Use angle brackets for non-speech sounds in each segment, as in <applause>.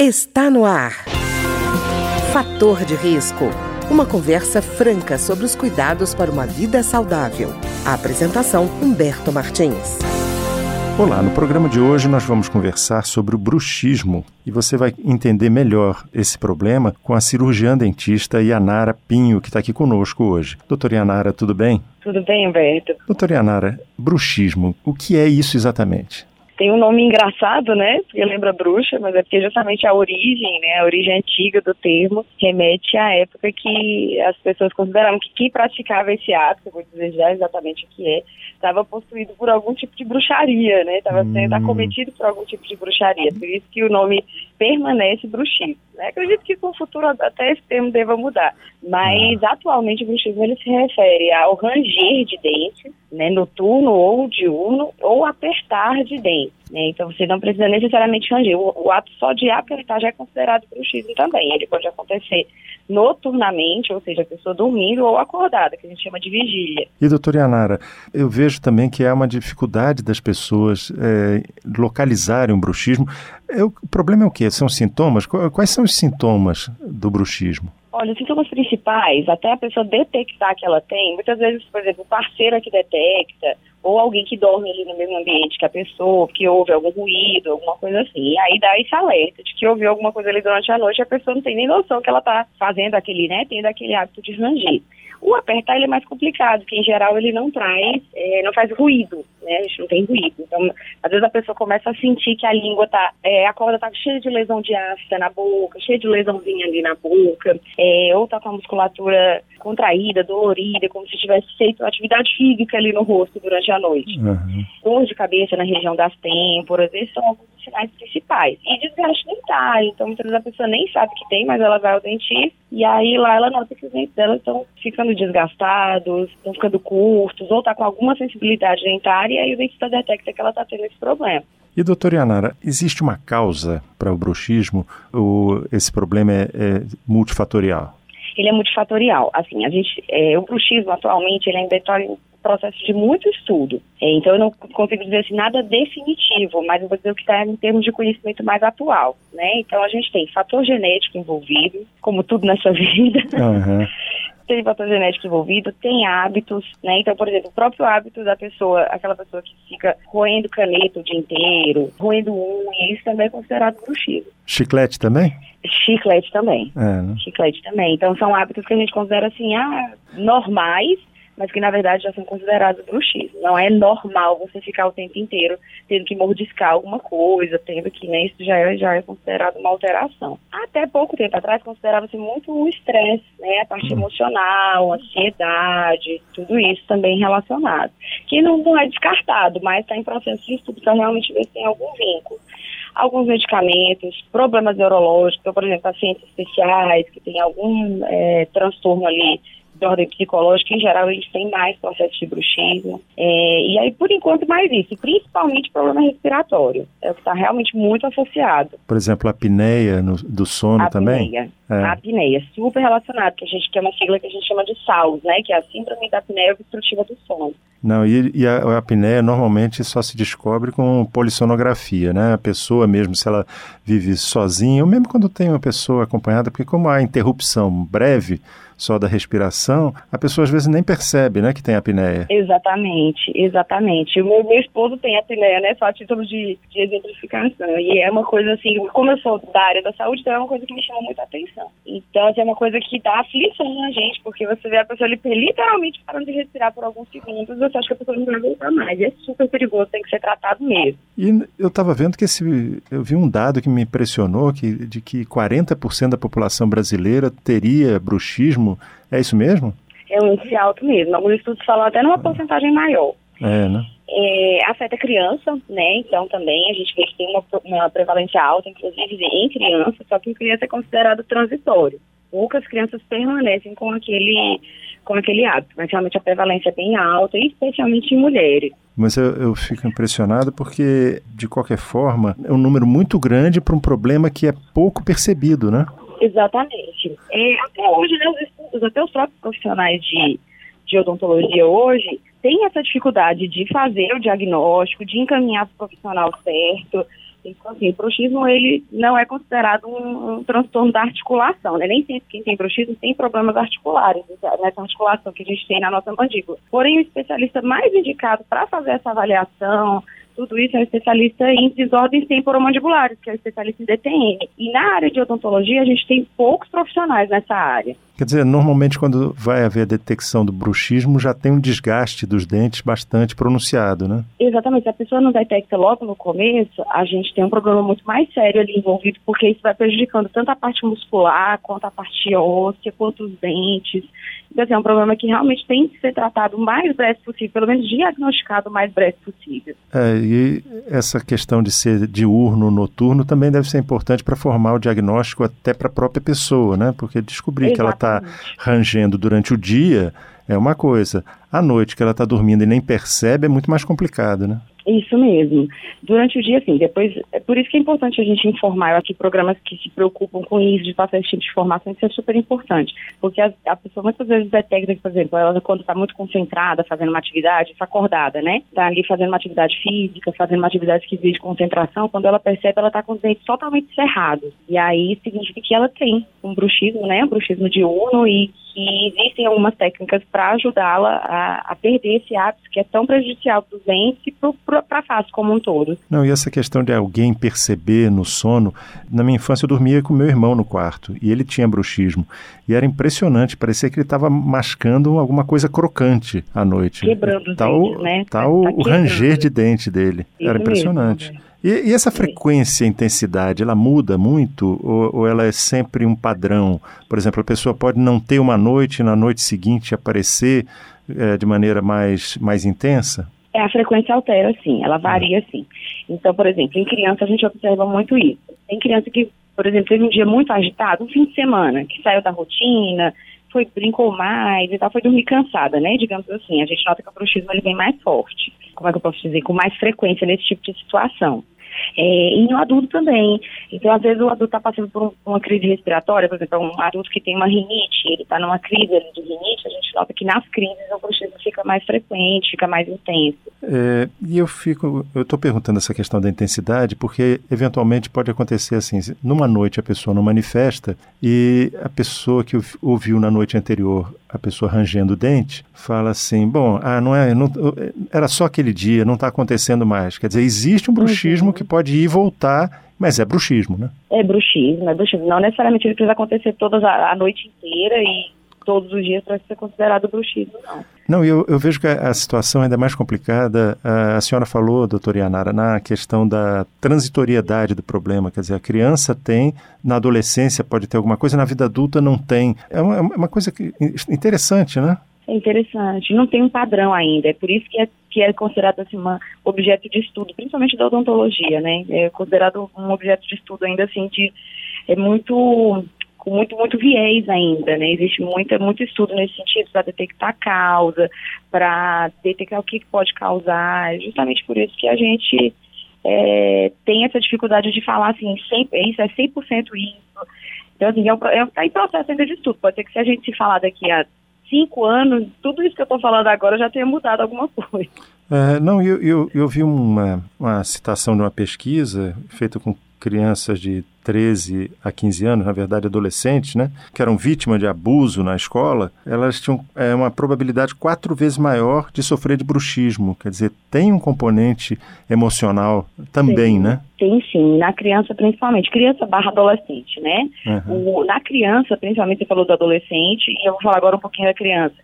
Está no ar. Fator de risco. Uma conversa franca sobre os cuidados para uma vida saudável. A apresentação Humberto Martins. Olá, no programa de hoje nós vamos conversar sobre o bruxismo e você vai entender melhor esse problema com a cirurgiã dentista Yanara Pinho, que está aqui conosco hoje. Doutora Yanara, tudo bem? Tudo bem, Humberto. Doutora Yanara, bruxismo, o que é isso exatamente? Tem um nome engraçado, né? Porque lembra bruxa, mas é porque justamente a origem, né? A origem antiga do termo remete à época que as pessoas consideravam que quem praticava esse ato, eu vou dizer já exatamente o que é, estava possuído por algum tipo de bruxaria, né? Estava sendo hum. acometido por algum tipo de bruxaria. Por isso que o nome permanece bruxismo. Né? Acredito que com o futuro até esse termo deva mudar. Mas ah. atualmente o bruxismo ele se refere ao ranger de dentes, né? Noturno ou diurno, ou apertar de dentes. Né? Então você não precisa necessariamente ranger. O, o, ato só de apertar já é considerado bruxismo também. Ele pode acontecer noturnamente, ou seja, a pessoa dormindo ou acordada, que a gente chama de vigília. E doutora Yanara, eu vejo também que há uma dificuldade das pessoas é, localizarem o bruxismo. É, o problema é o quê? São sintomas? Quais são os sintomas do bruxismo? Olha, os sintomas principais, até a pessoa detectar que ela tem, muitas vezes, por exemplo, o parceiro que detecta, ou alguém que dorme ali no mesmo ambiente que a pessoa, que ouve algum ruído, alguma coisa assim. Aí dá esse alerta de que ouviu alguma coisa ali durante a noite e a pessoa não tem nem noção que ela está fazendo aquele, né, tendo aquele hábito de ranger. O apertar ele é mais complicado, porque em geral ele não traz, é, não faz ruído, né? A gente não tem ruído. Então, às vezes a pessoa começa a sentir que a língua tá, é, a corda tá cheia de lesão de ácida na boca, cheia de lesãozinha ali na boca, é, ou tá com a musculatura contraída, dolorida, como se tivesse feito atividade física ali no rosto durante a noite. Uhum. Dor de cabeça na região das têmporas, esses são alguns sinais principais. E desgaste dentário, então muitas vezes a pessoa nem sabe que tem, mas ela vai ao dentista e aí lá ela nota que os dentes dela estão ficando desgastados, estão ficando curtos, ou está com alguma sensibilidade dentária e aí o dentista detecta que ela está tendo esse problema. E, doutora Yanara, existe uma causa para o bruxismo ou esse problema é, é multifatorial? Ele é multifatorial. Assim, a gente, é, o bruxismo atualmente ele ainda está em processo de muito estudo. É, então eu não consigo dizer assim, nada definitivo, mas eu vou dizer o que está em termos de conhecimento mais atual. Né? Então a gente tem fator genético envolvido, como tudo nessa <laughs> vida. Uhum tem fator genético envolvido, tem hábitos, né? Então, por exemplo, o próprio hábito da pessoa, aquela pessoa que fica roendo caneta o dia inteiro, roendo unha, isso também é considerado bruxismo. Chiclete também? Chiclete também. É, né? Chiclete também. Então, são hábitos que a gente considera assim, ah, normais, mas que na verdade já são considerados bruxismo. Não é normal você ficar o tempo inteiro tendo que mordiscar alguma coisa, tendo que, né, isso já é, já é considerado uma alteração. Até pouco tempo atrás considerava-se muito o estresse, né, a parte uhum. emocional, ansiedade, tudo isso também relacionado. Que não, não é descartado, mas está em processo de estudo para realmente ver se tem algum vínculo alguns medicamentos, problemas neurológicos, então, por exemplo, pacientes especiais que têm algum é, transtorno ali de ordem psicológica, em geral, gente tem mais processo de bruxismo. É, e aí, por enquanto, mais isso, principalmente problema respiratório. É o que está realmente muito associado. Por exemplo, a apneia no, do sono a também? Apneia. É. A apneia, super relacionado, que a gente que é uma sigla que a gente chama de SAUS, né? Que é a síndrome da apneia obstrutiva do sono. Não, e, e a, a, apneia normalmente só se descobre com polissonografia, né? A pessoa mesmo, se ela vive sozinha, ou mesmo quando tem uma pessoa acompanhada, porque como há interrupção breve, só da respiração, a pessoa às vezes nem percebe, né, que tem apneia. Exatamente, exatamente. O meu, meu esposo tem apneia, né, só a título de, de exemplificação. E é uma coisa assim, como eu sou da área da saúde, então é uma coisa que me chama muita atenção. Então, assim, é uma coisa que dá aflição na gente, porque você vê a pessoa literalmente parando de respirar por alguns segundos, você acha que a pessoa não vai voltar mais. É super perigoso, tem que ser tratado mesmo. E eu estava vendo que esse. Eu vi um dado que me impressionou que, de que 40% da população brasileira teria bruxismo mesmo? É isso mesmo? É um índice alto mesmo. Alguns estudos falam até numa porcentagem maior. É, né? É, afeta criança, né? Então também a gente vê que tem uma, uma prevalência alta, inclusive em criança, só que em criança é considerado transitório. Poucas crianças permanecem com aquele, com aquele hábito, mas realmente a prevalência é bem alta, especialmente em mulheres. Mas eu, eu fico impressionado porque, de qualquer forma, é um número muito grande para um problema que é pouco percebido, né? Exatamente. É, até hoje, né, os estudos, até os próprios profissionais de, de odontologia hoje têm essa dificuldade de fazer o diagnóstico, de encaminhar para o profissional certo. Então, assim, o bruxismo, ele não é considerado um, um transtorno da articulação, né? Nem sempre quem tem bruxismo tem problemas articulares, nessa articulação que a gente tem na nossa mandíbula. Porém, o especialista mais indicado para fazer essa avaliação, tudo isso é um especialista em desordens temporomandibulares, que é o especialista em DTM. E na área de odontologia, a gente tem poucos profissionais nessa área. Quer dizer, normalmente quando vai haver a detecção do bruxismo, já tem um desgaste dos dentes bastante pronunciado, né? Exatamente. Se a pessoa não detecta logo no começo, a gente tem um problema muito mais sério ali envolvido, porque isso vai prejudicando tanto a parte muscular, quanto a parte óssea, quanto os dentes. Então, assim, é um problema que realmente tem que ser tratado o mais breve possível, pelo menos diagnosticado o mais breve possível. É, e essa questão de ser diurno, noturno, também deve ser importante para formar o diagnóstico até para a própria pessoa, né? Porque descobrir Exatamente. que ela está rangendo durante o dia é uma coisa. À noite que ela está dormindo e nem percebe é muito mais complicado, né? Isso mesmo. Durante o dia, assim, depois, é por isso que é importante a gente informar. Eu acho que programas que se preocupam com isso, de passar esse tipo de informação, isso é super importante. Porque a, a pessoa muitas vezes detecta que, por exemplo, ela quando está muito concentrada, fazendo uma atividade, está acordada, né? Está ali fazendo uma atividade física, fazendo uma atividade que exige concentração, quando ela percebe, ela está com os dentes totalmente cerrados. E aí significa que ela tem um bruxismo, né? Um bruxismo diurno e que existem algumas técnicas para ajudá-la a, a, perder esse hábito que é tão prejudicial para os dentes e para a face como um todo. Não, e essa questão de alguém perceber no sono, na minha infância eu dormia com meu irmão no quarto e ele tinha bruxismo e era impressionante, parecia que ele estava mascando alguma coisa crocante à noite. Quebrando os tal, dentes, né? Tal tá, tá o ranger de dente dele, Isso era impressionante. Mesmo, e, e, essa frequência intensidade, ela muda muito ou, ou, ela é sempre um padrão? Por exemplo, a pessoa pode não ter uma noite e na noite seguinte aparecer é, de maneira mais, mais intensa? É, a frequência altera, sim, ela varia, sim. Então, por exemplo, em criança a gente observa muito isso. Tem criança que, por exemplo, teve um dia muito agitado, um fim de semana, que saiu da rotina, foi brincou mais e tal, foi dormir cansada, né? Digamos assim, a gente nota que o bruxismo ele vem mais forte. Como é que eu posso dizer? Com mais frequência nesse tipo de situação. É, e no adulto também. Então, às vezes, o adulto está passando por uma crise respiratória, por exemplo, um adulto que tem uma rinite, ele está numa crise de rinite, a gente nota que nas crises o bruxismo fica mais frequente, fica mais intenso. É, e eu fico, eu estou perguntando essa questão da intensidade, porque eventualmente pode acontecer assim, numa noite a pessoa não manifesta e a pessoa que ouviu na noite anterior a pessoa rangendo o dente, fala assim, bom, ah, não é, não, era só aquele dia, não está acontecendo mais. Quer dizer, existe um bruxismo uhum. que pode ir e voltar, mas é bruxismo, né? É bruxismo, é bruxismo. Não necessariamente ele precisa acontecer toda a, a noite inteira e todos os dias para ser considerado bruxismo, não. Não, eu, eu vejo que a, a, situação é mais complicada. A, a senhora falou, doutora Yanara, na questão da transitoriedade do problema. Quer dizer, a criança tem, na adolescência pode ter alguma coisa, na vida adulta não tem. É uma, é uma coisa que, interessante, né? É interessante. Não tem um padrão ainda. É por isso que é, que é considerado assim, um objeto de estudo, principalmente da odontologia, né? É considerado um objeto de estudo ainda assim de é muito com muito, muito viés ainda, né? Existe muita, muito estudo nesse sentido para detectar a causa, para detectar o que pode causar. É justamente por isso que a gente é, tem essa dificuldade de falar assim, 100, isso é 100% isso. Então, assim, está é, é, em processo ainda de estudo. Pode ser que se a gente se falar daqui a cinco anos, tudo isso que eu estou falando agora já tenha mudado alguma coisa. É, não, eu, eu, eu vi uma, uma citação de uma pesquisa feita com crianças de 13 a 15 anos, na verdade adolescentes, né, que eram vítimas de abuso na escola, elas tinham é, uma probabilidade quatro vezes maior de sofrer de bruxismo. Quer dizer, tem um componente emocional também, sim, né? Tem sim, na criança principalmente, criança barra adolescente, né? Uhum. O, na criança, principalmente você falou do adolescente, e eu vou falar agora um pouquinho da criança.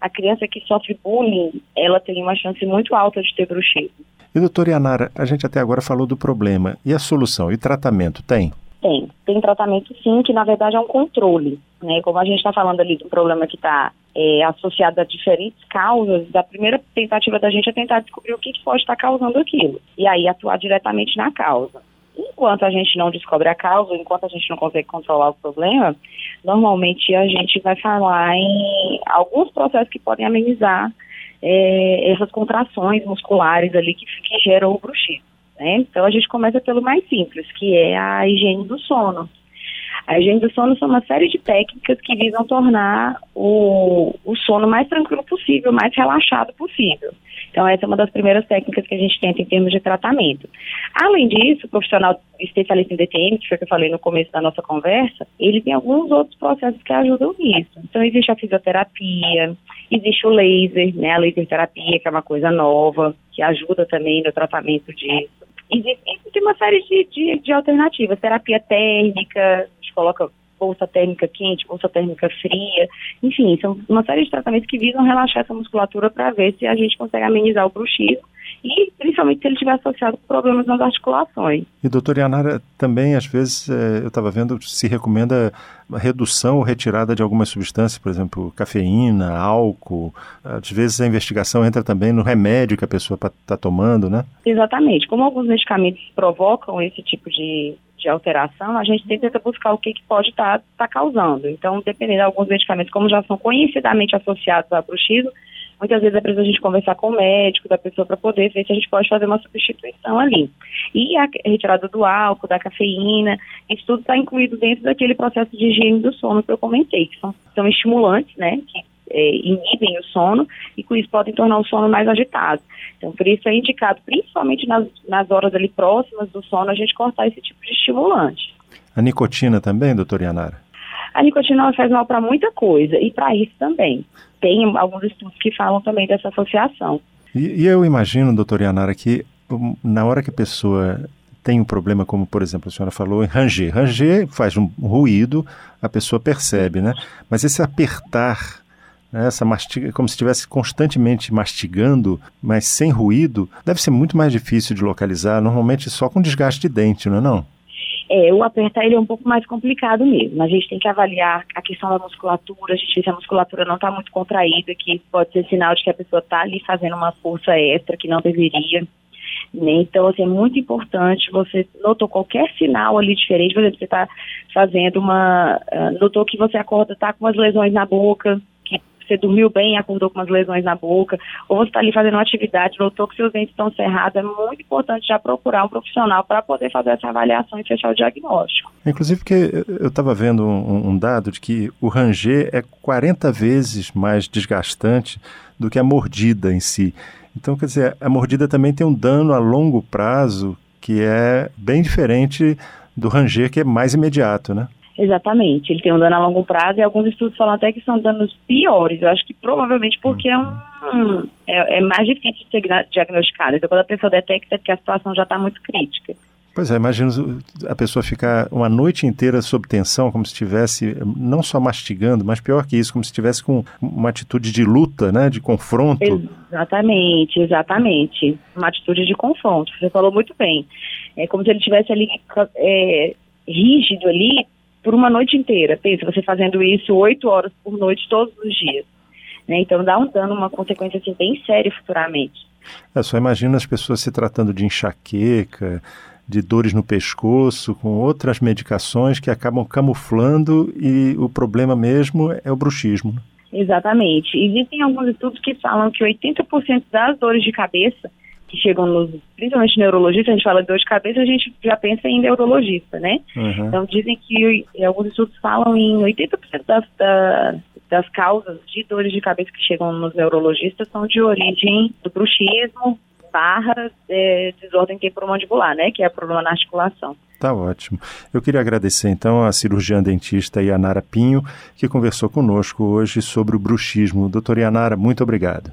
A criança que sofre bullying, ela tem uma chance muito alta de ter bruxismo. E doutora Yanara, a gente até agora falou do problema. E a solução? E tratamento? Tem? Tem. Tem tratamento sim, que na verdade é um controle. Né? Como a gente está falando ali do problema que está é, associado a diferentes causas, a primeira tentativa da gente é tentar descobrir o que, que pode estar tá causando aquilo. E aí atuar diretamente na causa. Enquanto a gente não descobre a causa, enquanto a gente não consegue controlar o problema, normalmente a gente vai falar em alguns processos que podem amenizar é, essas contrações musculares ali que, que geram o bruxismo. Né? Então a gente começa pelo mais simples, que é a higiene do sono. A higiene do sono são uma série de técnicas que visam tornar o, o sono mais tranquilo possível, mais relaxado possível. Então, essa é uma das primeiras técnicas que a gente tenta em termos de tratamento. Além disso, o profissional especialista em DTM, que foi o que eu falei no começo da nossa conversa, ele tem alguns outros processos que ajudam nisso. Então, existe a fisioterapia, existe o laser, né, a laser terapia, que é uma coisa nova, que ajuda também no tratamento disso. Existe, existe uma série de, de, de alternativas, terapia térmica, a gente coloca bolsa térmica quente, bolsa térmica fria, enfim, são uma série de tratamentos que visam relaxar essa musculatura para ver se a gente consegue amenizar o bruxismo e principalmente se ele estiver associado com problemas nas articulações. E doutora Yanara, também às vezes é, eu estava vendo, se recomenda a redução ou retirada de algumas substâncias, por exemplo, cafeína, álcool, às vezes a investigação entra também no remédio que a pessoa está tomando, né? Exatamente, como alguns medicamentos provocam esse tipo de de alteração, a gente tenta buscar o que, que pode estar tá, tá causando. Então, dependendo de alguns medicamentos, como já são conhecidamente associados ao bruxismo, muitas vezes é preciso a gente conversar com o médico da pessoa para poder ver se a gente pode fazer uma substituição ali. E a retirada do álcool, da cafeína, isso tudo está incluído dentro daquele processo de higiene do sono que eu comentei, que são, são estimulantes, né, que é, inibem o sono e com isso podem tornar o sono mais agitado. Então, por isso é indicado, principalmente nas, nas horas ali próximas do sono, a gente cortar esse tipo de estimulante. A nicotina também, doutora Yanara? A nicotina faz mal para muita coisa e para isso também. Tem alguns estudos que falam também dessa associação. E, e eu imagino, doutora Yanara, que na hora que a pessoa tem um problema, como por exemplo a senhora falou, em ranger. Ranger faz um ruído, a pessoa percebe, né? Mas esse apertar né, essa mastiga, como se estivesse constantemente mastigando, mas sem ruído, deve ser muito mais difícil de localizar, normalmente só com desgaste de dente, não é não? É, o apertar ele é um pouco mais complicado mesmo. A gente tem que avaliar a questão da musculatura, a gente vê se a musculatura não está muito contraída, que pode ser sinal de que a pessoa está ali fazendo uma força extra que não deveria. Né? Então, assim, é muito importante, você notou qualquer sinal ali diferente, por exemplo, você está fazendo uma, uh, notou que você acorda, está com umas lesões na boca, você dormiu bem, acordou com umas lesões na boca, ou você está ali fazendo uma atividade, notou que seus dentes estão cerrados, é muito importante já procurar um profissional para poder fazer essa avaliação e fechar o diagnóstico. Inclusive porque eu estava vendo um, um, dado de que o ranger é 40 vezes mais desgastante do que a mordida em si. Então, quer dizer, a mordida também tem um dano a longo prazo que é bem diferente do ranger, que é mais imediato, né? Exatamente, ele tem um dano a longo prazo e alguns estudos falam até que são danos piores. Eu acho que provavelmente porque é, um, é, é mais difícil de ser diagnosticado. Então, quando a pessoa detecta que a situação já está muito crítica. Pois é, imagina a pessoa ficar uma noite inteira sob tensão, como se estivesse não só mastigando, mas pior que isso, como se estivesse com uma atitude de luta, né, de confronto. Exatamente, exatamente. Uma atitude de confronto. Você falou muito bem. É como se ele estivesse ali é, rígido ali, por uma noite inteira. Pensa, você fazendo isso oito horas por noite todos os dias. Né? Então dá um dano, uma consequência assim, bem séria futuramente. É, só imagina as pessoas se tratando de enxaqueca, de dores no pescoço, com outras medicações que acabam camuflando e o problema mesmo é o bruxismo. Né? Exatamente. Existem alguns estudos que falam que 80% das dores de cabeça que chegam nos, principalmente neurologistas, a gente fala de dor de cabeça, a gente já pensa em neurologista, né? Uhum. Então dizem que alguns estudos falam em 80% das, das, das causas de dores de cabeça que chegam nos neurologistas são de origem do bruxismo barra é, desordem temporomandibular, né? Que é problema na articulação. Tá ótimo. Eu queria agradecer então a cirurgiã dentista Yanara Pinho, que conversou conosco hoje sobre o bruxismo. Doutora Yanara, muito obrigado.